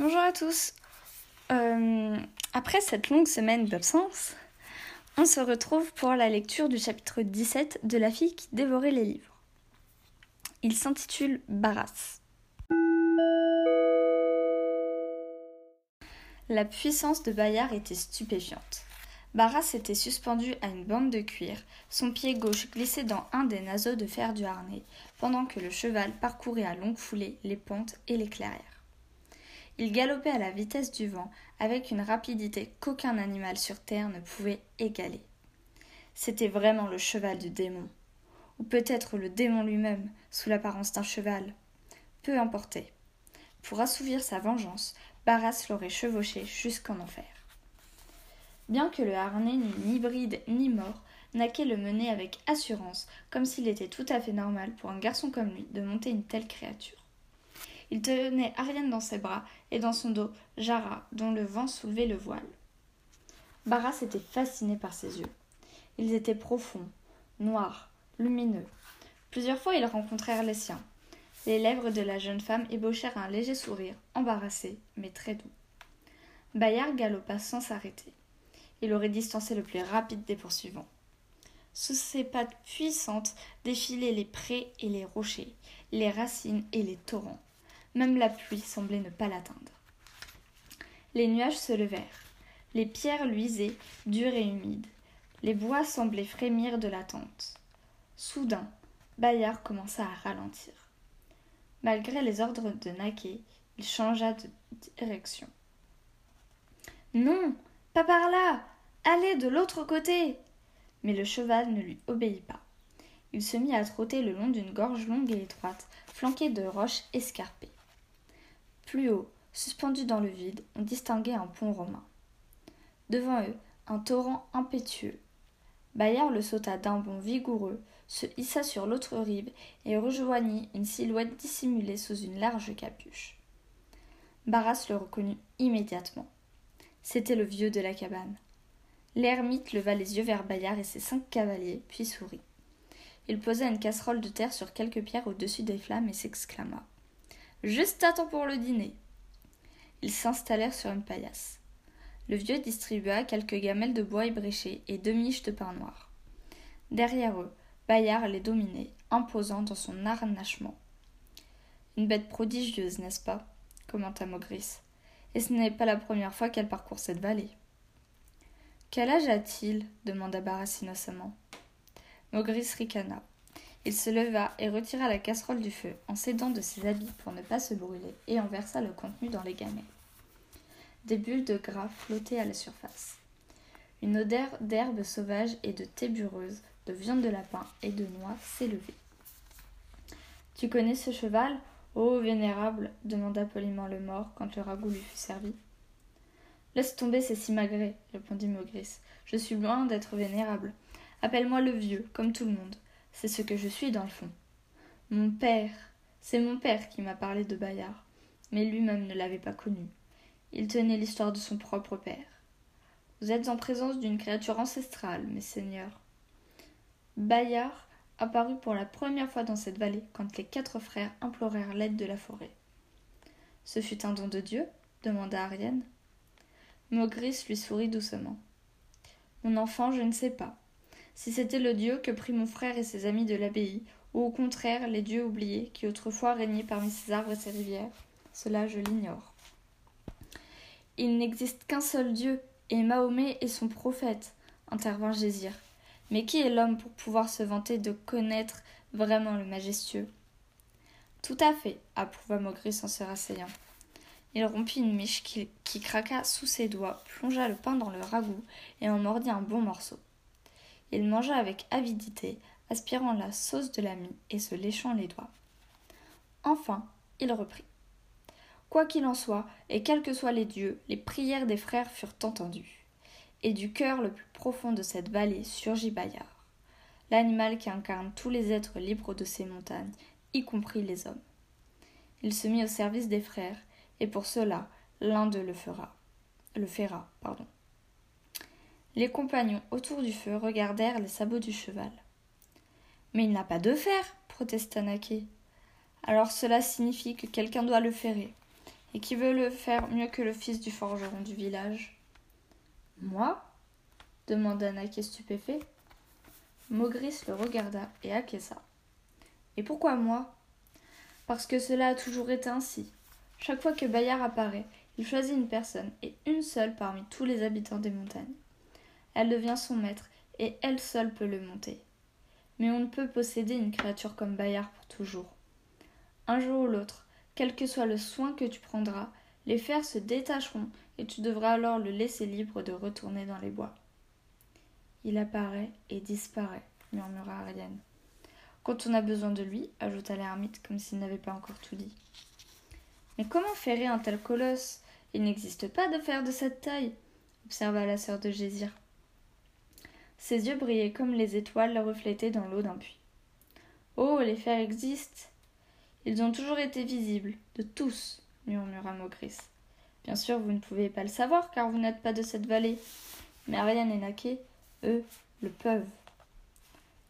Bonjour à tous. Euh, après cette longue semaine d'absence, on se retrouve pour la lecture du chapitre 17 de La fille qui dévorait les livres. Il s'intitule Barras. La puissance de Bayard était stupéfiante. Barras était suspendu à une bande de cuir, son pied gauche glissé dans un des naseaux de fer du harnais, pendant que le cheval parcourait à longue foulée les pentes et les clairières. Il galopait à la vitesse du vent, avec une rapidité qu'aucun animal sur terre ne pouvait égaler. C'était vraiment le cheval du démon, ou peut-être le démon lui-même, sous l'apparence d'un cheval. Peu importait. Pour assouvir sa vengeance, Barras l'aurait chevauché jusqu'en enfer. Bien que le harnais n'eût ni bride ni mort, Naquet le menait avec assurance, comme s'il était tout à fait normal pour un garçon comme lui de monter une telle créature. Il tenait Ariane dans ses bras et dans son dos Jara, dont le vent soulevait le voile. Barras était fasciné par ses yeux. Ils étaient profonds, noirs, lumineux. Plusieurs fois ils rencontrèrent les siens. Les lèvres de la jeune femme ébauchèrent un léger sourire, embarrassé, mais très doux. Bayard galopa sans s'arrêter. Il aurait distancé le plus rapide des poursuivants. Sous ses pattes puissantes défilaient les prés et les rochers, les racines et les torrents. Même la pluie semblait ne pas l'atteindre. Les nuages se levèrent. Les pierres luisaient, dures et humides. Les bois semblaient frémir de l'attente. Soudain, Bayard commença à ralentir. Malgré les ordres de Naquet, il changea de direction. Non, pas par là. Allez de l'autre côté. Mais le cheval ne lui obéit pas. Il se mit à trotter le long d'une gorge longue et étroite, flanquée de roches escarpées. Plus haut, suspendu dans le vide, on distinguait un pont romain. Devant eux, un torrent impétueux. Bayard le sauta d'un bond vigoureux, se hissa sur l'autre rive et rejoignit une silhouette dissimulée sous une large capuche. Barras le reconnut immédiatement. C'était le vieux de la cabane. L'ermite leva les yeux vers Bayard et ses cinq cavaliers, puis sourit. Il posa une casserole de terre sur quelques pierres au-dessus des flammes et s'exclama. Juste à temps pour le dîner. Ils s'installèrent sur une paillasse. Le vieux distribua quelques gamelles de bois ébréchées et deux miches de pain noir. Derrière eux, Bayard les dominait, imposant dans son harnachement. Une bête prodigieuse, n'est-ce pas? commenta Maugris. Et ce n'est pas la première fois qu'elle parcourt cette vallée. Quel âge a-t-il? demanda Barras innocemment. Maugris ricana. Il se leva et retira la casserole du feu, en s'aidant de ses habits pour ne pas se brûler, et en versa le contenu dans les gamelles. Des bulles de gras flottaient à la surface. Une odeur d'herbes sauvages et de tébureuse, de viande de lapin et de noix s'élevait. Tu connais ce cheval? Ô vénérable demanda poliment le mort quand le ragoût lui fut servi. Laisse tomber ces simagrées, répondit Maugris. Je suis loin d'être vénérable. Appelle-moi le vieux, comme tout le monde. C'est ce que je suis dans le fond. Mon père, c'est mon père qui m'a parlé de Bayard, mais lui-même ne l'avait pas connu. Il tenait l'histoire de son propre père. Vous êtes en présence d'une créature ancestrale, mes seigneurs. Bayard apparut pour la première fois dans cette vallée quand les quatre frères implorèrent l'aide de la forêt. Ce fut un don de Dieu demanda Ariane. Maugris lui sourit doucement. Mon enfant, je ne sais pas si c'était le dieu que prit mon frère et ses amis de l'abbaye, ou au contraire les dieux oubliés qui autrefois régnaient parmi ces arbres et ces rivières, cela je l'ignore. Il n'existe qu'un seul Dieu, et Mahomet est son prophète, intervint Gésir. Mais qui est l'homme pour pouvoir se vanter de connaître vraiment le majestueux? Tout à fait, approuva Maugris en se rasseyant. Il rompit une miche qui craqua sous ses doigts, plongea le pain dans le ragoût et en mordit un bon morceau. Il mangea avec avidité, aspirant la sauce de l'ami et se léchant les doigts. Enfin, il reprit. Quoi qu'il en soit, et quels que soient les dieux, les prières des frères furent entendues. Et du cœur le plus profond de cette vallée surgit Bayard, l'animal qui incarne tous les êtres libres de ces montagnes, y compris les hommes. Il se mit au service des frères, et pour cela, l'un d'eux le fera. Le fera, pardon. Les compagnons autour du feu regardèrent les sabots du cheval. Mais il n'a pas de fer, protesta Naquet. Alors cela signifie que quelqu'un doit le ferrer. Et qui veut le faire mieux que le fils du forgeron du village Moi? demanda Naké stupéfait. Maugris le regarda et acquiesça. Et pourquoi moi? Parce que cela a toujours été ainsi. Chaque fois que Bayard apparaît, il choisit une personne, et une seule parmi tous les habitants des montagnes. Elle devient son maître, et elle seule peut le monter. Mais on ne peut posséder une créature comme Bayard pour toujours. Un jour ou l'autre, quel que soit le soin que tu prendras, les fers se détacheront et tu devras alors le laisser libre de retourner dans les bois. Il apparaît et disparaît, murmura Ariane. Quand on a besoin de lui, ajouta l'ermite comme s'il n'avait pas encore tout dit. Mais comment ferrer un tel colosse? Il n'existe pas de fer de cette taille, observa la sœur de Gésir. Ses yeux brillaient comme les étoiles reflétées dans l'eau d'un puits. Oh, les fers existent Ils ont toujours été visibles, de tous, murmura Maugris. Bien sûr, vous ne pouvez pas le savoir, car vous n'êtes pas de cette vallée. Mais Ariane et Naquet, eux, le peuvent.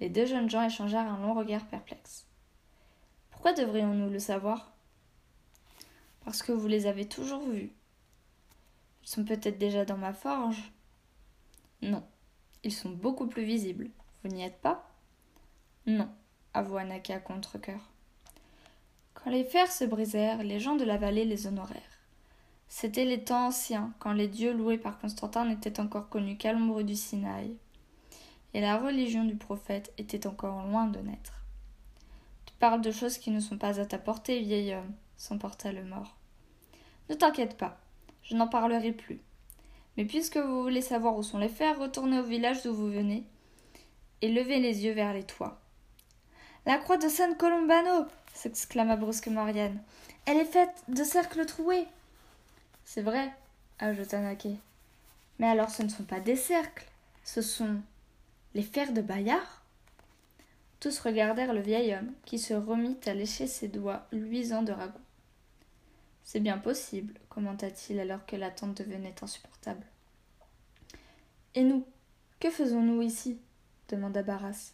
Les deux jeunes gens échangèrent un long regard perplexe. Pourquoi devrions-nous le savoir? Parce que vous les avez toujours vus. Ils sont peut-être déjà dans ma forge? Non, ils sont beaucoup plus visibles. Vous n'y êtes pas? Non, avoua Naka contre-coeur. Quand les fers se brisèrent, les gens de la vallée les honorèrent. C'étaient les temps anciens, quand les dieux loués par Constantin n'étaient encore connus qu'à l'ombre du Sinaï, et la religion du prophète était encore loin de naître. Tu parles de choses qui ne sont pas à ta portée, vieil homme, s'emporta le mort. Ne t'inquiète pas, je n'en parlerai plus. Mais puisque vous voulez savoir où sont les fers, retournez au village d'où vous venez et levez les yeux vers les toits. La croix de San Colombano s'exclama brusquement Marianne. Elle est faite de cercles troués. C'est vrai, ajouta Naquet. Mais alors ce ne sont pas des cercles, ce sont les fers de Bayard? Tous regardèrent le vieil homme, qui se remit à lécher ses doigts luisants de ragoût. C'est bien possible, commenta-t-il alors que l'attente devenait insupportable. Et nous Que faisons-nous ici? demanda Barras.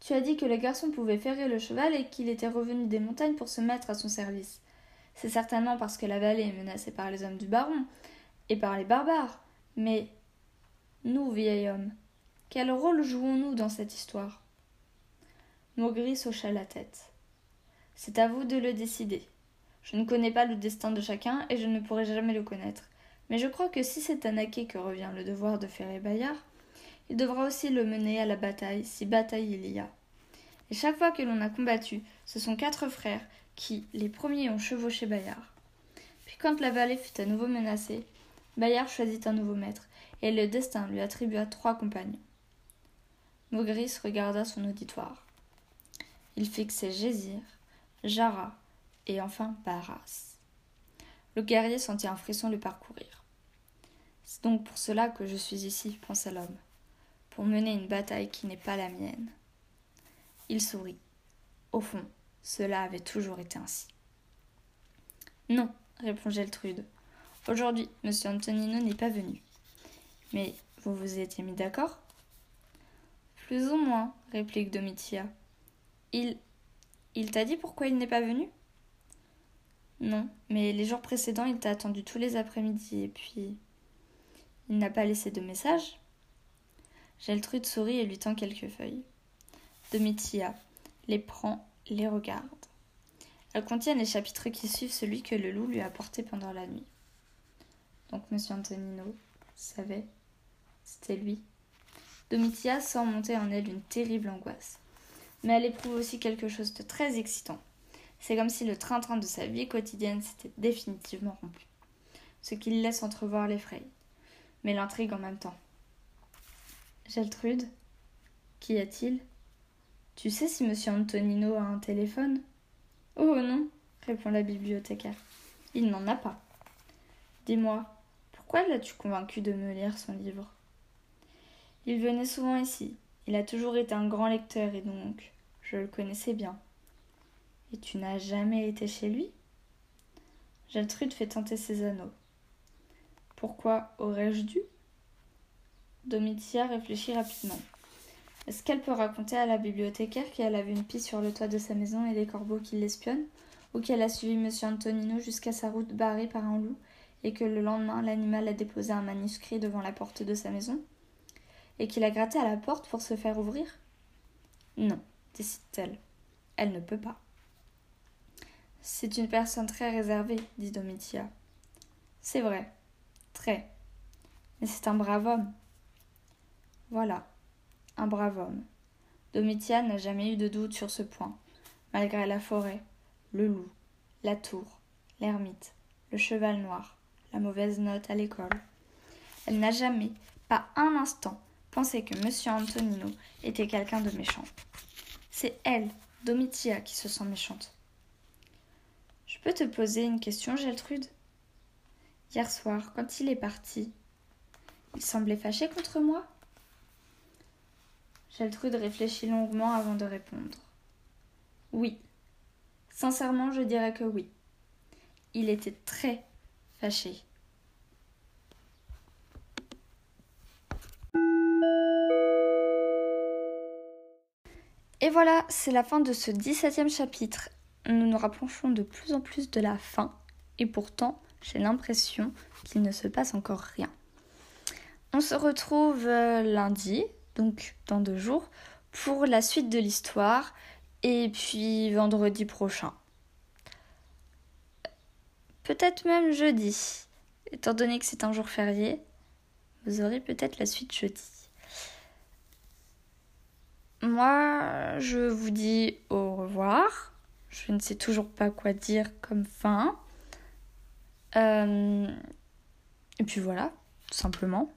Tu as dit que le garçon pouvait ferrer le cheval et qu'il était revenu des montagnes pour se mettre à son service. C'est certainement parce que la vallée est menacée par les hommes du baron et par les barbares. Mais nous, vieil homme, quel rôle jouons-nous dans cette histoire? Maugris hocha la tête. C'est à vous de le décider. Je ne connais pas le destin de chacun et je ne pourrai jamais le connaître. Mais je crois que si c'est à Naquet que revient le devoir de ferrer Bayard, il devra aussi le mener à la bataille, si bataille il y a. Et chaque fois que l'on a combattu, ce sont quatre frères qui, les premiers, ont chevauché Bayard. Puis quand la vallée fut à nouveau menacée, Bayard choisit un nouveau maître, et le destin lui attribua trois compagnons. Maugris regarda son auditoire. Il fixait Gésir, Jara et enfin Barras. Le guerrier sentit un frisson le parcourir. C'est donc pour cela que je suis ici, pensa l'homme, pour mener une bataille qui n'est pas la mienne. Il sourit. Au fond, cela avait toujours été ainsi. Non, répondit Geltrude. Aujourd'hui, M. Antonino n'est pas venu. Mais vous vous étiez mis d'accord? Plus ou moins, réplique Domitia. Il. Il t'a dit pourquoi il n'est pas venu? Non, mais les jours précédents, il t'a attendu tous les après-midi et puis. Il n'a pas laissé de message Geltrude sourit et lui tend quelques feuilles. Domitia les prend, les regarde. Elles contiennent les chapitres qui suivent celui que le loup lui a apporté pendant la nuit. Donc M. Antonino savait, c'était lui. Domitia sent monter en elle une terrible angoisse. Mais elle éprouve aussi quelque chose de très excitant. C'est comme si le train-train de sa vie quotidienne s'était définitivement rompu, ce qui laisse entrevoir l'effroi, mais l'intrigue en même temps. Geltrude Qu'y a-t-il? Tu sais si monsieur Antonino a un téléphone? Oh non, répond la bibliothécaire. Il n'en a pas. Dis-moi, pourquoi l'as-tu convaincu de me lire son livre? Il venait souvent ici. Il a toujours été un grand lecteur et donc je le connaissais bien. Et tu n'as jamais été chez lui? Gertrude fait tenter ses anneaux. Pourquoi aurais-je dû? Domitia réfléchit rapidement. Est-ce qu'elle peut raconter à la bibliothécaire qu'elle a vu une pie sur le toit de sa maison et des corbeaux qui l'espionnent? Ou qu'elle a suivi M. Antonino jusqu'à sa route barrée par un loup, et que le lendemain l'animal a déposé un manuscrit devant la porte de sa maison, et qu'il a gratté à la porte pour se faire ouvrir? Non, décide-t-elle. Elle ne peut pas. C'est une personne très réservée, dit Domitia. C'est vrai, très. Mais c'est un brave homme. Voilà, un brave homme. Domitia n'a jamais eu de doute sur ce point, malgré la forêt, le loup, la tour, l'ermite, le cheval noir, la mauvaise note à l'école. Elle n'a jamais, pas un instant, pensé que M. Antonino était quelqu'un de méchant. C'est elle, Domitia, qui se sent méchante. Peux te poser une question, Geltrude Hier soir, quand il est parti, il semblait fâché contre moi? Geltrude réfléchit longuement avant de répondre. Oui. Sincèrement, je dirais que oui. Il était très fâché. Et voilà, c'est la fin de ce 17e chapitre. Nous nous rapprochons de plus en plus de la fin, et pourtant, j'ai l'impression qu'il ne se passe encore rien. On se retrouve euh, lundi, donc dans deux jours, pour la suite de l'histoire, et puis vendredi prochain. Peut-être même jeudi, étant donné que c'est un jour férié, vous aurez peut-être la suite jeudi. Moi, je vous dis au revoir. Je ne sais toujours pas quoi dire comme fin. Euh, et puis voilà, tout simplement.